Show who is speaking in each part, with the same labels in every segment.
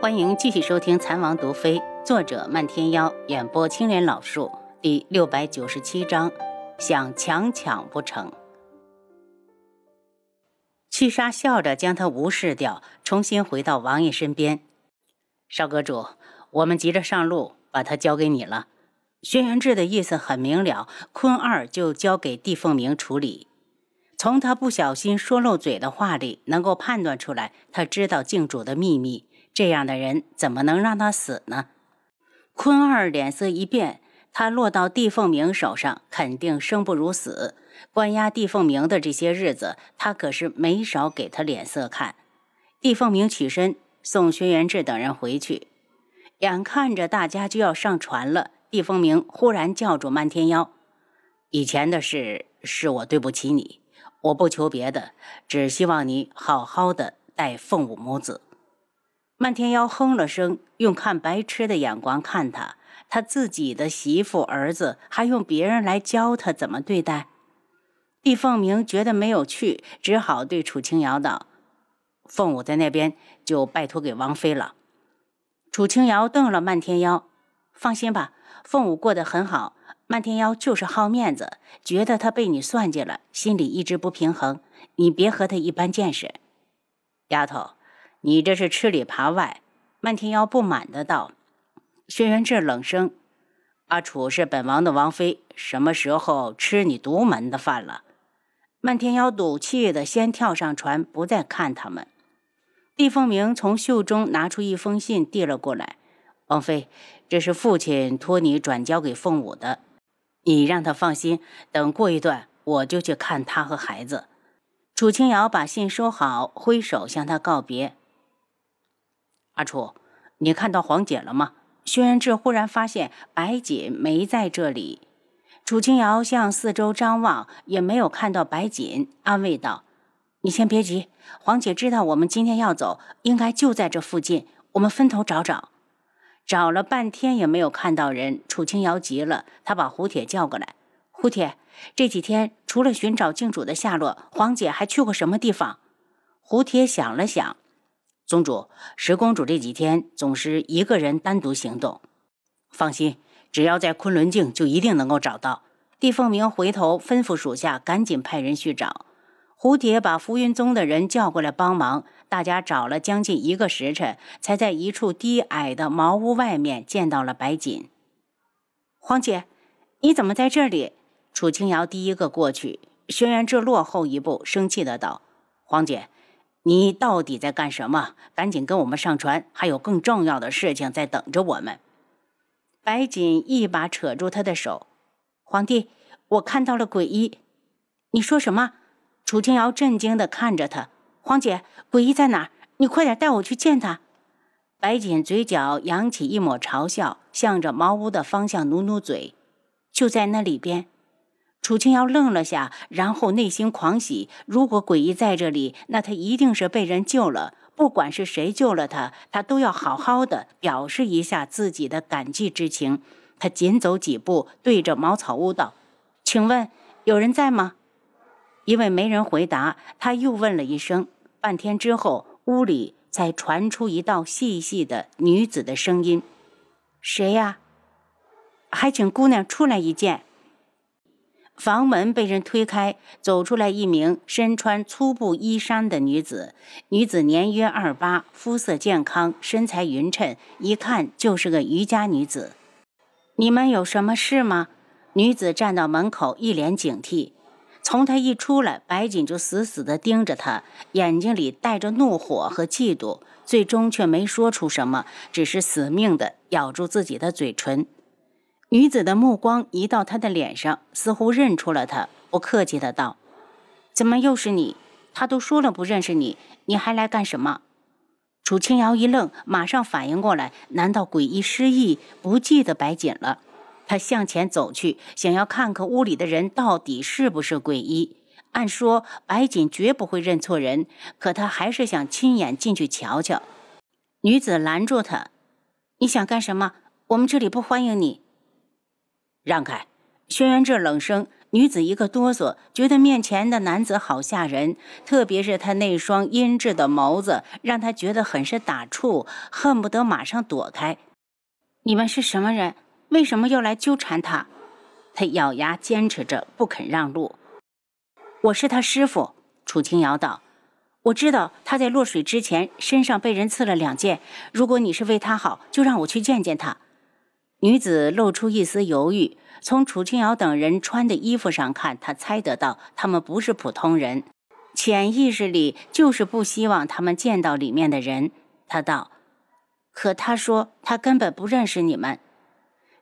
Speaker 1: 欢迎继续收听《残王毒妃》，作者漫天妖，演播青莲老树，第六百九十七章，想强抢不成。七杀笑着将他无视掉，重新回到王爷身边。少阁主，我们急着上路，把他交给你了。轩辕志的意思很明了，坤二就交给帝凤鸣处理。从他不小心说漏嘴的话里，能够判断出来，他知道靖主的秘密。这样的人怎么能让他死呢？坤二脸色一变，他落到帝凤鸣手上，肯定生不如死。关押帝凤鸣的这些日子，他可是没少给他脸色看。帝凤鸣起身送轩辕志等人回去，眼看着大家就要上船了，帝凤鸣忽然叫住漫天妖：“以前的事是我对不起你，我不求别的，只希望你好好的待凤舞母子。”漫天妖哼了声，用看白痴的眼光看他。他自己的媳妇儿子还用别人来教他怎么对待。帝凤鸣觉得没有趣，只好对楚清瑶道：“凤舞在那边，就拜托给王妃了。”楚清瑶瞪了漫天妖：“放心吧，凤舞过得很好。漫天妖就是好面子，觉得他被你算计了，心里一直不平衡。你别和他一般见识，丫头。”你这是吃里扒外！漫天妖不满的道。轩辕志冷声：“阿楚是本王的王妃，什么时候吃你独门的饭了？”漫天妖赌气的先跳上船，不再看他们。厉凤鸣从袖中拿出一封信，递了过来：“王妃，这是父亲托你转交给凤舞的，你让他放心。等过一段，我就去看他和孩子。”楚清瑶把信收好，挥手向他告别。阿楚，你看到黄姐了吗？轩辕志忽然发现白锦没在这里。楚清瑶向四周张望，也没有看到白锦，安慰道：“你先别急，黄姐知道我们今天要走，应该就在这附近。我们分头找找。”找了半天也没有看到人，楚清瑶急了，他把胡铁叫过来：“胡铁，这几天除了寻找靖主的下落，黄姐还去过什么地方？”胡铁想了想。宗主，十公主这几天总是一个人单独行动。放心，只要在昆仑镜，就一定能够找到。帝凤鸣回头吩咐属下赶紧派人去找。蝴蝶把浮云宗的人叫过来帮忙，大家找了将近一个时辰，才在一处低矮的茅屋外面见到了白锦。黄姐，你怎么在这里？楚清瑶第一个过去，轩辕志落后一步，生气的道：“黄姐。”你到底在干什么？赶紧跟我们上船，还有更重要的事情在等着我们。白锦一把扯住他的手：“皇帝，我看到了鬼医。”你说什么？楚清瑶震惊地看着他：“皇姐，鬼医在哪？你快点带我去见他。”白锦嘴角扬起一抹嘲笑，向着茅屋的方向努努嘴：“就在那里边。”楚清瑶愣了下，然后内心狂喜。如果鬼医在这里，那他一定是被人救了。不管是谁救了他，他都要好好的表示一下自己的感激之情。他紧走几步，对着茅草屋道：“请问有人在吗？”因为没人回答，他又问了一声。半天之后，屋里才传出一道细细的女子的声音：“谁呀？还请姑娘出来一见。”房门被人推开，走出来一名身穿粗布衣衫的女子。女子年约二八，肤色健康，身材匀称，一看就是个渔家女子。你们有什么事吗？女子站到门口，一脸警惕。从她一出来，白锦就死死地盯着她，眼睛里带着怒火和嫉妒，最终却没说出什么，只是死命地咬住自己的嘴唇。女子的目光移到他的脸上，似乎认出了他，不客气的道：“怎么又是你？他都说了不认识你，你还来干什么？”楚清瑶一愣，马上反应过来，难道诡异失忆，不记得白锦了？他向前走去，想要看看屋里的人到底是不是诡异。按说白锦绝不会认错人，可他还是想亲眼进去瞧瞧。女子拦住他：“你想干什么？我们这里不欢迎你。”让开！轩辕志冷声，女子一个哆嗦，觉得面前的男子好吓人，特别是他那双阴鸷的眸子，让她觉得很是打怵，恨不得马上躲开。你们是什么人？为什么又来纠缠他？他咬牙坚持着不肯让路。我是他师傅，楚清瑶道。我知道他在落水之前身上被人刺了两剑。如果你是为他好，就让我去见见他。女子露出一丝犹豫。从楚清瑶等人穿的衣服上看，她猜得到他们不是普通人，潜意识里就是不希望他们见到里面的人。她道：“可他说他根本不认识你们。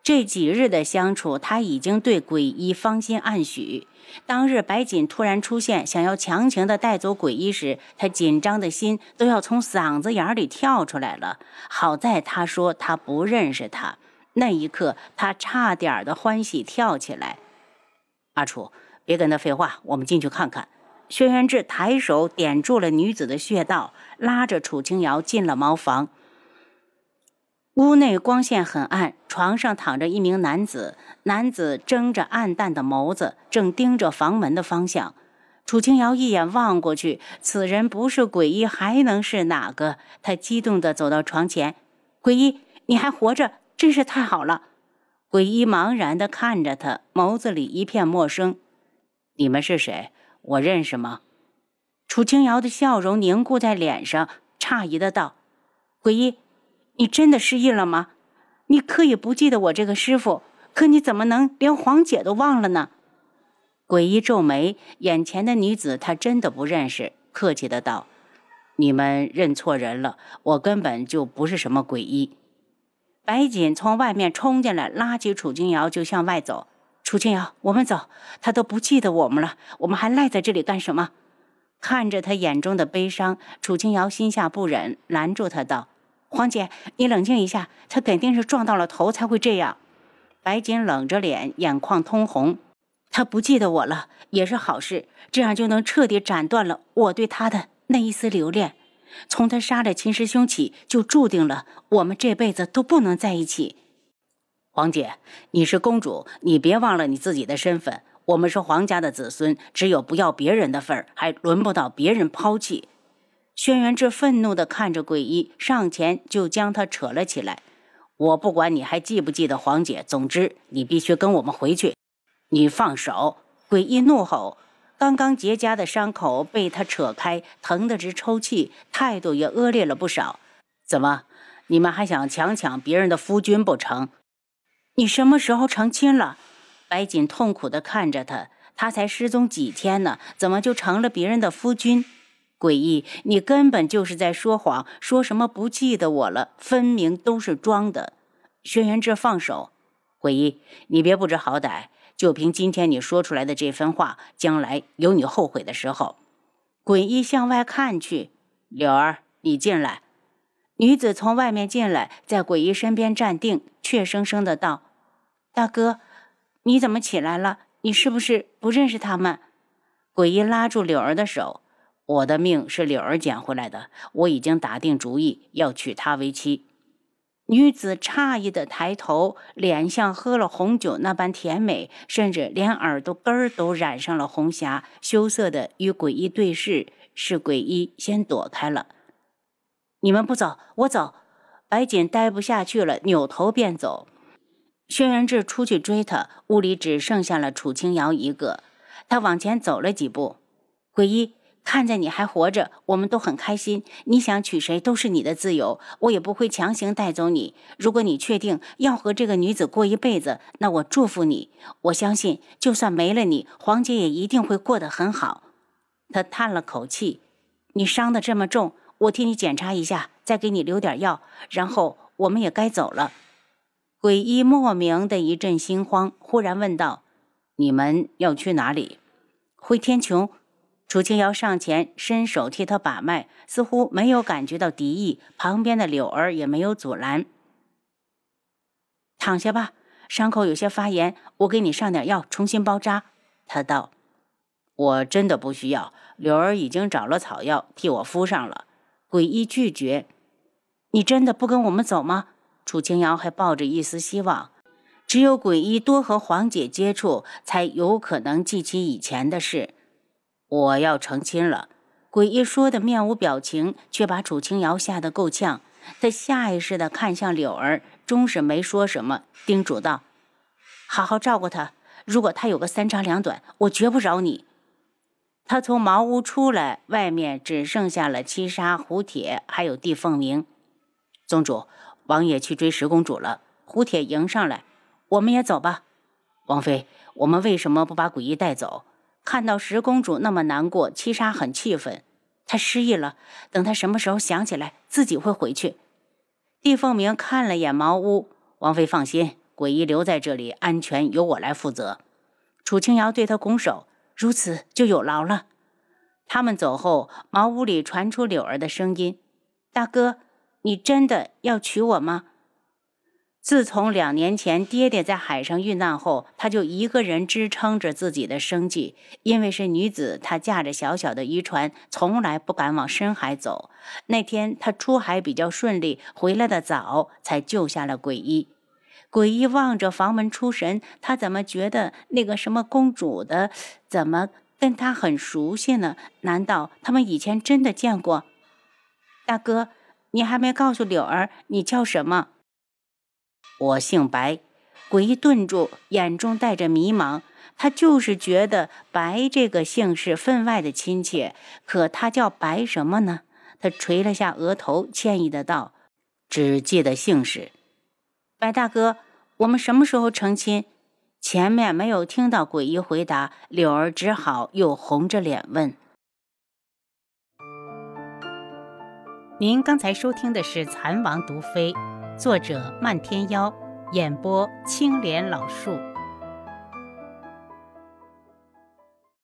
Speaker 1: 这几日的相处，他已经对鬼医芳心暗许。当日白锦突然出现，想要强行的带走鬼医时，他紧张的心都要从嗓子眼里跳出来了。好在他说他不认识他。”那一刻，他差点儿的欢喜跳起来。阿楚，别跟他废话，我们进去看看。轩辕志抬手点住了女子的穴道，拉着楚清瑶进了茅房。屋内光线很暗，床上躺着一名男子，男子睁着暗淡的眸子，正盯着房门的方向。楚清瑶一眼望过去，此人不是鬼医，还能是哪个？他激动地走到床前：“鬼医，你还活着！”真是太好了！鬼医茫然地看着他，眸子里一片陌生。你们是谁？我认识吗？楚清瑶的笑容凝固在脸上，诧异的道：“鬼医，你真的失忆了吗？你可以不记得我这个师傅，可你怎么能连黄姐都忘了呢？”鬼医皱眉，眼前的女子他真的不认识，客气的道：“你们认错人了，我根本就不是什么鬼医。”白锦从外面冲进来，拉起楚清瑶就向外走。楚清瑶，我们走，他都不记得我们了，我们还赖在这里干什么？看着他眼中的悲伤，楚清瑶心下不忍，拦住他道：“黄姐，你冷静一下，他肯定是撞到了头才会这样。”白锦冷着脸，眼眶通红。他不记得我了，也是好事，这样就能彻底斩断了我对他的那一丝留恋。从他杀了秦师兄起，就注定了我们这辈子都不能在一起。黄姐，你是公主，你别忘了你自己的身份。我们是皇家的子孙，只有不要别人的份儿，还轮不到别人抛弃。轩辕志愤怒地看着鬼医，上前就将他扯了起来。我不管你还记不记得黄姐，总之你必须跟我们回去。你放手！鬼医怒吼。刚刚结痂的伤口被他扯开，疼得直抽泣，态度也恶劣了不少。怎么，你们还想强抢别人的夫君不成？你什么时候成亲了？白锦痛苦地看着他，他才失踪几天呢，怎么就成了别人的夫君？诡异，你根本就是在说谎，说什么不记得我了，分明都是装的。轩辕志放手，诡异，你别不知好歹。就凭今天你说出来的这番话，将来有你后悔的时候。鬼医向外看去，柳儿，你进来。女子从外面进来，在鬼医身边站定，怯生生的道：“大哥，你怎么起来了？你是不是不认识他们？”鬼医拉住柳儿的手：“我的命是柳儿捡回来的，我已经打定主意要娶她为妻。”女子诧异的抬头，脸像喝了红酒那般甜美，甚至连耳朵根儿都染上了红霞，羞涩的与鬼医对视。是鬼医先躲开了。你们不走，我走。白锦待不下去了，扭头便走。轩辕志出去追他，屋里只剩下了楚清瑶一个。他往前走了几步，鬼医。看在你还活着，我们都很开心。你想娶谁都是你的自由，我也不会强行带走你。如果你确定要和这个女子过一辈子，那我祝福你。我相信，就算没了你，黄姐也一定会过得很好。他叹了口气：“你伤得这么重，我替你检查一下，再给你留点药，然后我们也该走了。”鬼医莫名的一阵心慌，忽然问道：“你们要去哪里？”回天穹。楚清瑶上前伸手替他把脉，似乎没有感觉到敌意。旁边的柳儿也没有阻拦。躺下吧，伤口有些发炎，我给你上点药，重新包扎。他道：“我真的不需要。”柳儿已经找了草药替我敷上了。鬼医拒绝：“你真的不跟我们走吗？”楚清瑶还抱着一丝希望。只有鬼医多和黄姐接触，才有可能记起以前的事。我要成亲了。鬼医说的面无表情，却把楚清瑶吓得够呛。他下意识地看向柳儿，终是没说什么，叮嘱道：“好好照顾他。如果他有个三长两短，我绝不饶你。”他从茅屋出来，外面只剩下了七杀、胡铁，还有帝凤鸣。宗主，王爷去追十公主了。胡铁迎上来，我们也走吧。王妃，我们为什么不把鬼医带走？看到十公主那么难过，七杀很气愤。他失忆了，等他什么时候想起来，自己会回去。帝凤鸣看了眼茅屋，王妃放心，鬼医留在这里，安全由我来负责。楚清瑶对他拱手，如此就有劳了。他们走后，茅屋里传出柳儿的声音：“大哥，你真的要娶我吗？”自从两年前爹爹在海上遇难后，她就一个人支撑着自己的生计。因为是女子，她驾着小小的渔船，从来不敢往深海走。那天她出海比较顺利，回来的早，才救下了鬼医。鬼医望着房门出神，他怎么觉得那个什么公主的，怎么跟他很熟悉呢？难道他们以前真的见过？大哥，你还没告诉柳儿你叫什么？我姓白，鬼医顿住，眼中带着迷茫。他就是觉得白这个姓氏分外的亲切，可他叫白什么呢？他垂了下额头，歉意的道：“只记得姓氏。”白大哥，我们什么时候成亲？前面没有听到鬼医回答，柳儿只好又红着脸问：“
Speaker 2: 您刚才收听的是《蚕王毒妃》。作者：漫天妖，演播：青莲老树。